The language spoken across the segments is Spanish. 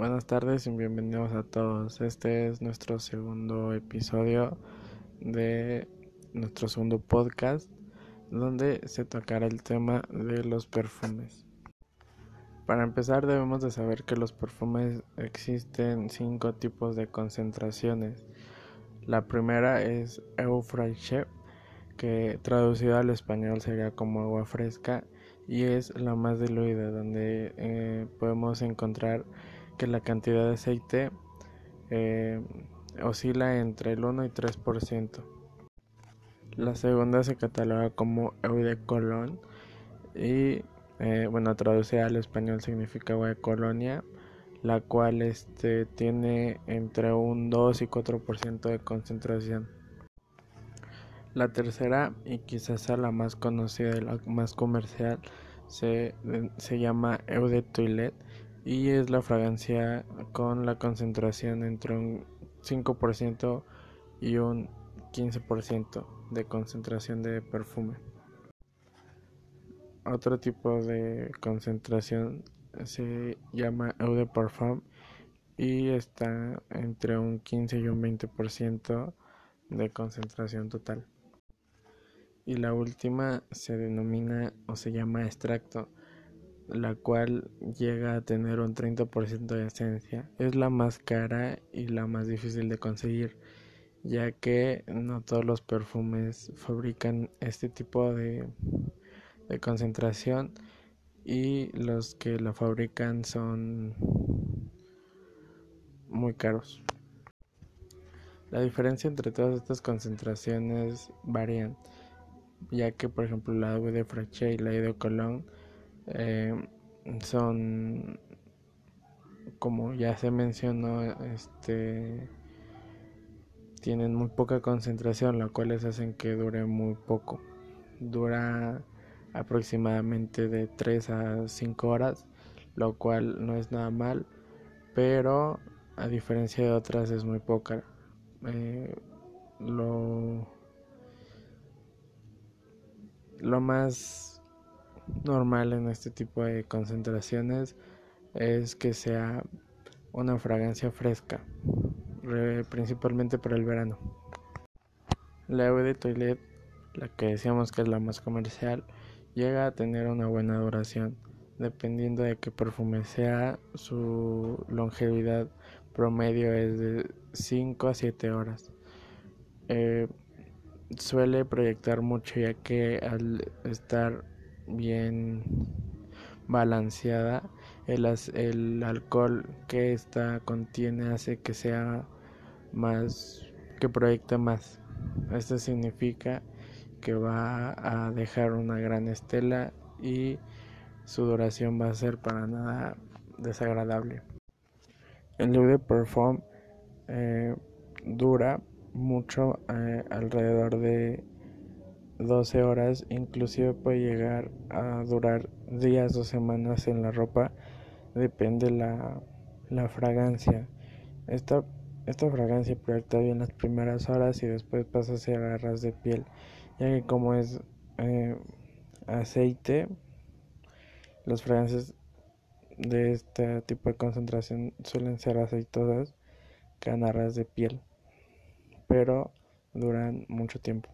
Buenas tardes y bienvenidos a todos. Este es nuestro segundo episodio de nuestro segundo podcast donde se tocará el tema de los perfumes. Para empezar debemos de saber que los perfumes existen cinco tipos de concentraciones. La primera es Euphraiche, que traducido al español sería como agua fresca y es la más diluida, donde eh, podemos encontrar que la cantidad de aceite eh, oscila entre el 1 y 3%. La segunda se cataloga como Eau de Cologne y eh, bueno, traducida al español significa agua de colonia, la cual este, tiene entre un 2 y 4% de concentración. La tercera, y quizás sea la más conocida y la más comercial, se, se llama Eau de Toilette y es la fragancia con la concentración entre un 5% y un 15% de concentración de perfume. Otro tipo de concentración se llama eau de parfum y está entre un 15 y un 20% de concentración total. Y la última se denomina o se llama extracto, la cual llega a tener un 30% de esencia. Es la más cara y la más difícil de conseguir, ya que no todos los perfumes fabrican este tipo de concentración y los que la fabrican son muy caros. La diferencia entre todas estas concentraciones varían, ya que por ejemplo la de Frachet y la de Cologne eh, son, como ya se mencionó, este tienen muy poca concentración, la cual les hacen que dure muy poco. Dura aproximadamente de 3 a 5 horas, lo cual no es nada mal, pero a diferencia de otras es muy poca. Eh, lo, lo más normal en este tipo de concentraciones es que sea una fragancia fresca, principalmente para el verano. La Eau de Toilette, la que decíamos que es la más comercial, llega a tener una buena duración. Dependiendo de qué perfume sea, su longevidad promedio es de 5 a 7 horas. Eh, suele proyectar mucho ya que al estar bien balanceada, el, el alcohol que esta contiene hace que sea más, que proyecte más. Esto significa que va a dejar una gran estela y su duración va a ser para nada desagradable. El Eau de Perform eh, dura mucho, eh, alrededor de 12 horas, inclusive puede llegar a durar días o semanas en la ropa, depende la, la fragancia. Esta, esta fragancia proyecta bien las primeras horas y después pasa hacia garras de piel ya que como es eh, aceite, las fragancias de este tipo de concentración suelen ser aceitosas, canarras de piel, pero duran mucho tiempo.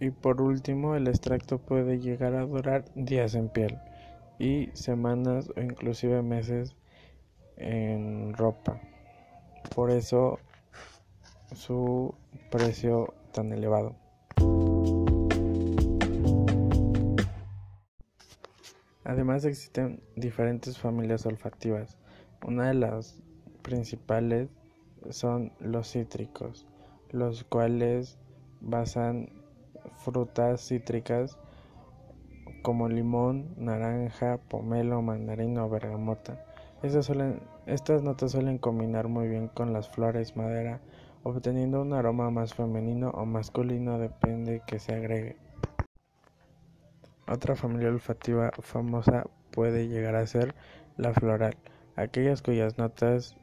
Y por último, el extracto puede llegar a durar días en piel y semanas o inclusive meses en ropa. Por eso su precio tan elevado. Además existen diferentes familias olfativas. Una de las principales son los cítricos, los cuales basan frutas cítricas como limón, naranja, pomelo, mandarino o bergamota. Estas, suelen, estas notas suelen combinar muy bien con las flores madera, obteniendo un aroma más femenino o masculino, depende que se agregue. Otra familia olfativa famosa puede llegar a ser la floral, aquellas cuyas notas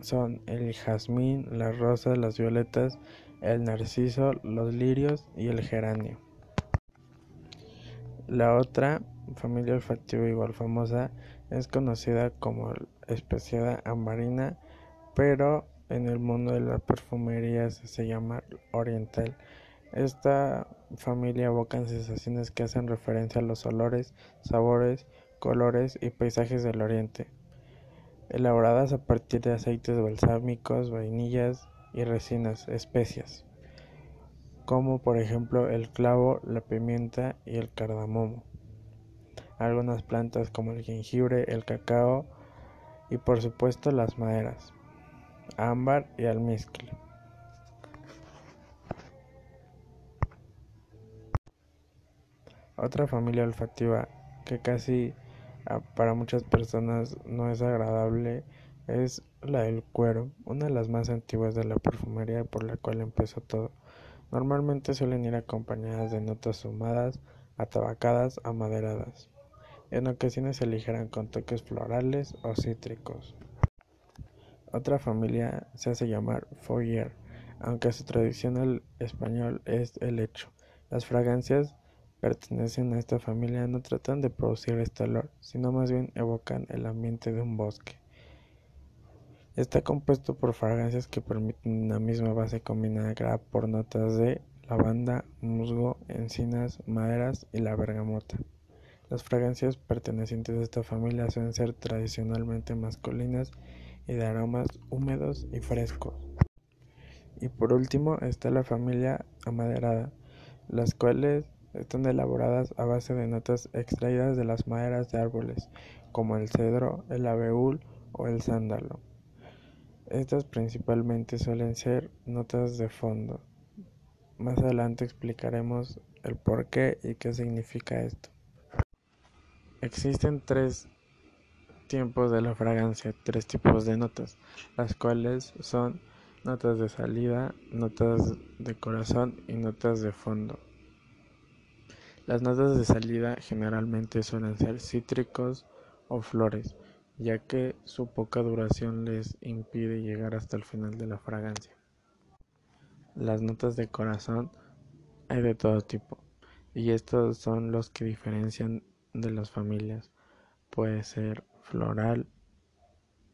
son el jazmín, las rosas, las violetas, el narciso, los lirios y el geranio. La otra familia olfativa igual famosa Es conocida como especiada ambarina, pero en el mundo de la perfumería se llama oriental. Esta familia evoca sensaciones que hacen referencia a los olores, sabores, colores y paisajes del oriente, elaboradas a partir de aceites balsámicos, vainillas y resinas, especias, como por ejemplo el clavo, la pimienta y el cardamomo. Algunas plantas como el jengibre, el cacao y por supuesto las maderas, ámbar y almizcle. Otra familia olfativa que casi para muchas personas no es agradable es la del cuero, una de las más antiguas de la perfumería por la cual empezó todo. Normalmente suelen ir acompañadas de notas humadas, atabacadas, amaderadas. En ocasiones se aligeran con toques florales o cítricos. Otra familia se hace llamar foyer, aunque su tradicional español es el hecho. Las fragancias pertenecen a esta familia no tratan de producir este olor, sino más bien evocan el ambiente de un bosque. Está compuesto por fragancias que permiten una misma base combinada por notas de lavanda, musgo, encinas, maderas y la bergamota. Las fragancias pertenecientes a esta familia suelen ser tradicionalmente masculinas y de aromas húmedos y frescos. Y por último está la familia amaderada, las cuales están elaboradas a base de notas extraídas de las maderas de árboles, como el cedro, el abeul o el sándalo. Estas principalmente suelen ser notas de fondo. Más adelante explicaremos el por qué y qué significa esto. Existen tres tiempos de la fragancia, tres tipos de notas, las cuales son notas de salida, notas de corazón y notas de fondo. Las notas de salida generalmente suelen ser cítricos o flores, ya que su poca duración les impide llegar hasta el final de la fragancia. Las notas de corazón hay de todo tipo, y estos son los que diferencian de las familias. Puede ser floral,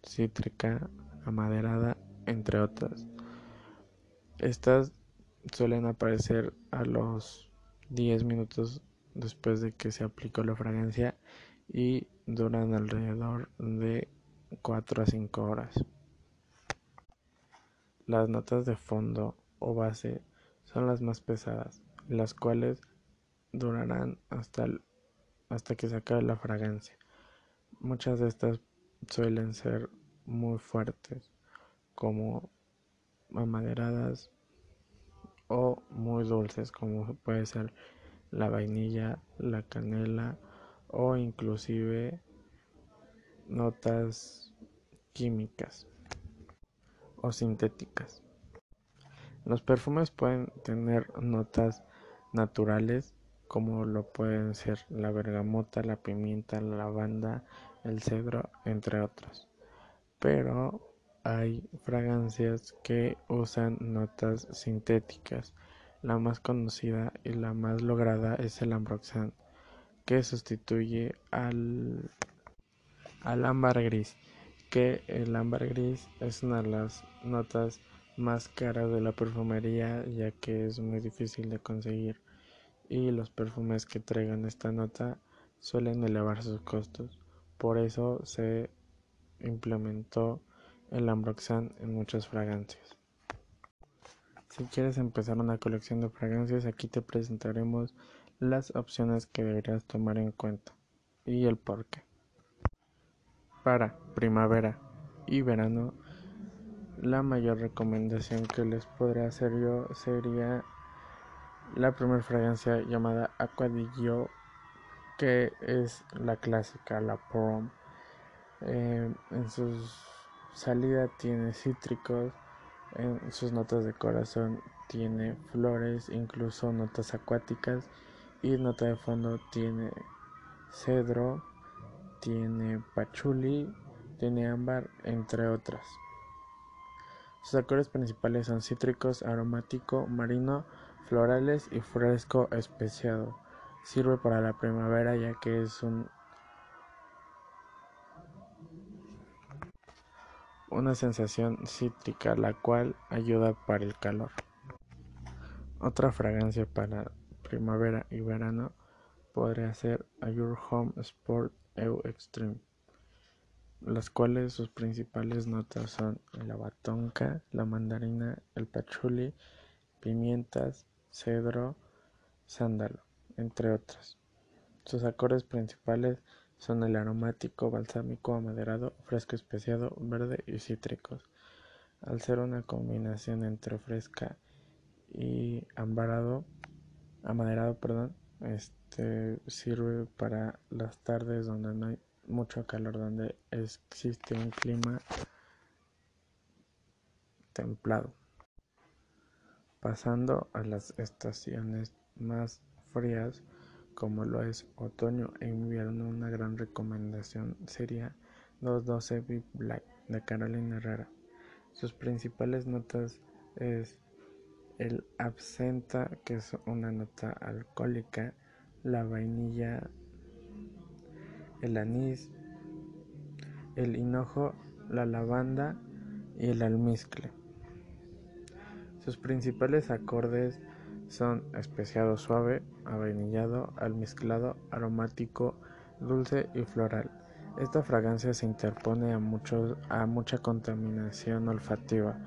cítrica, amaderada, entre otras. Estas suelen aparecer a los 10 minutos después de que se aplicó la fragancia y duran alrededor de 4 a 5 horas. Las notas de fondo o base son las más pesadas, las cuales durarán hasta, hasta que se acabe la fragancia. Muchas de estas suelen ser muy fuertes, como amaderadas, o muy dulces como puede ser la vainilla, la canela o inclusive notas químicas o sintéticas. Los perfumes pueden tener notas naturales como lo pueden ser la bergamota, la pimienta, la lavanda, el cedro, entre otros. Pero hay fragancias que usan notas sintéticas. La más conocida y la más lograda es el Ambroxan, que sustituye al, al ámbar gris, que el ámbar gris es una de las notas más caras de la perfumería ya que es muy difícil de conseguir y los perfumes que traigan esta nota suelen elevar sus costos. Por eso se implementó el Ambroxan en muchas fragancias. Si quieres empezar una colección de fragancias, aquí te presentaremos las opciones que deberías tomar en cuenta y el por qué. Para primavera y verano, la mayor recomendación que les podría hacer yo sería la primera fragancia llamada Aqua di Gio, que es la clásica, la prom. Eh, en sus salida tiene cítricos, en sus notas de corazón tiene flores, incluso notas acuáticas y nota de fondo tiene cedro, tiene pachuli, tiene ámbar, entre otras. Sus actores principales son cítricos, aromático, marino, florales y fresco especiado. Sirve para la primavera ya que es un una sensación cítrica la cual ayuda para el calor. Otra fragancia para primavera y verano podría ser A Your Home Sport EU Extreme, las cuales sus principales notas son la batonca, la mandarina, el pachuli, pimientas, cedro, sándalo, entre otras. Sus acordes principales son el aromático, balsámico, amaderado, fresco especiado, verde y cítricos. Al ser una combinación entre fresca y ambarado, amaderado, perdón, este sirve para las tardes donde no hay mucho calor, donde existe un clima templado. Pasando a las estaciones más frías, como lo es otoño e invierno, una gran recomendación sería 212 Big Black de Carolina Herrera. Sus principales notas es el absenta, que es una nota alcohólica, la vainilla, el anís, el hinojo, la lavanda y el almizcle. Sus principales acordes son especiado suave, avainillado, almizclado, aromático, dulce y floral. Esta fragancia se interpone a, muchos, a mucha contaminación olfativa,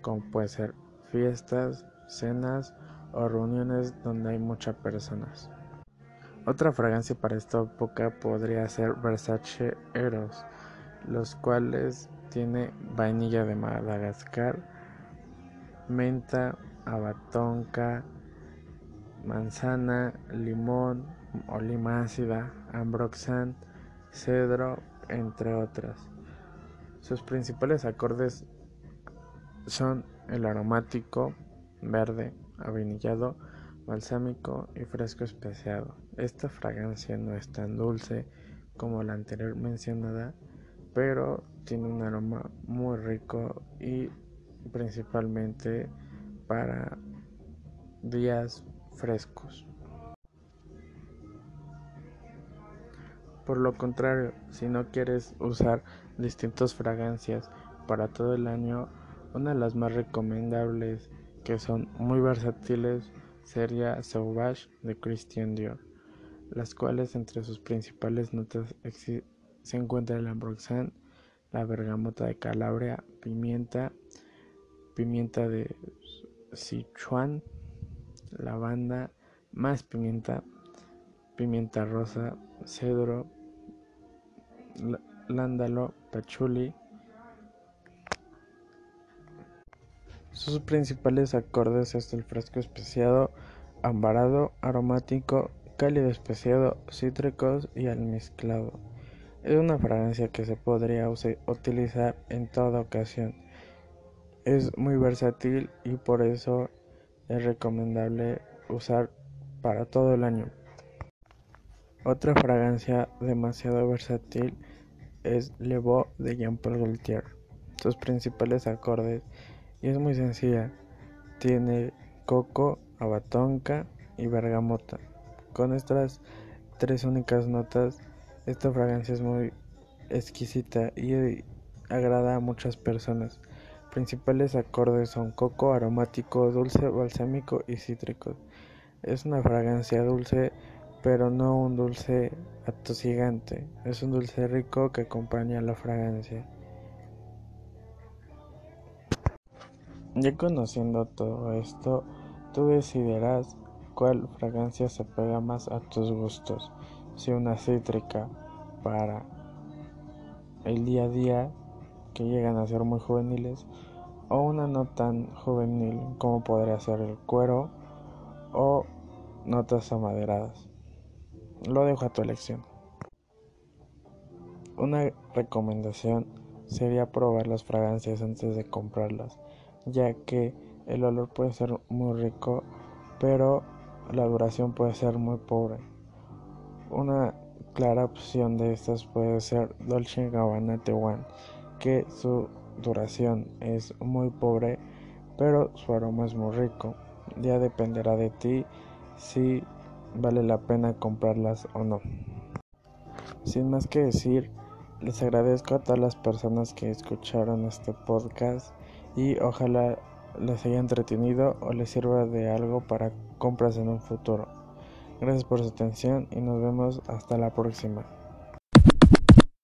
como puede ser fiestas, cenas o reuniones donde hay muchas personas. Otra fragancia para esta época podría ser Versace Eros, los cuales tiene vainilla de Madagascar, menta, abatonca, manzana, limón o lima ácida, ambroxan, cedro, entre otras. Sus principales acordes son el aromático, verde, avinillado, balsámico y fresco especiado. Esta fragancia no es tan dulce como la anterior mencionada, pero tiene un aroma muy rico y principalmente para días frescos. Por lo contrario, si no quieres usar distintas fragancias para todo el año, una de las más recomendables que son muy versátiles sería Sauvage de Christian Dior, las cuales entre sus principales notas se encuentra el ambroxan, la bergamota de Calabria, pimienta, pimienta de Sichuan, lavanda, más pimienta, pimienta rosa, cedro, lándalo, pachuli. Sus principales acordes es el fresco especiado, ambarado, aromático, cálido especiado, cítricos y almizclado. Es una fragancia que se podría utilizar en toda ocasión. Es muy versátil y por eso es recomendable usar para todo el año. Otra fragancia demasiado versátil es Le Beau de Jean Paul Gaultier. Sus principales acordes y es muy sencilla. Tiene coco, abatonca y bergamota. Con estas tres únicas notas, esta fragancia es muy exquisita y agrada a muchas personas principales acordes son coco, aromático, dulce, balsámico y cítrico. Es una fragancia dulce, pero no un dulce atosigante. Es un dulce rico que acompaña la fragancia. Ya conociendo todo esto, tú decidirás cuál fragancia se pega más a tus gustos. Si una cítrica para el día a día que llegan a ser muy juveniles o una no tan juvenil como podría ser el cuero o notas amaderadas. Lo dejo a tu elección. Una recomendación sería probar las fragancias antes de comprarlas, ya que el olor puede ser muy rico, pero la duración puede ser muy pobre. Una clara opción de estas puede ser Dolce Gabbana One que su duración es muy pobre, pero su aroma es muy rico. Ya dependerá de ti si vale la pena comprarlas o no. Sin más que decir, Les agradezco a todas las personas que escucharon este podcast y ojalá les haya entretenido o les sirva de algo para compras en un futuro. Gracias por su atención y nos vemos hasta la próxima.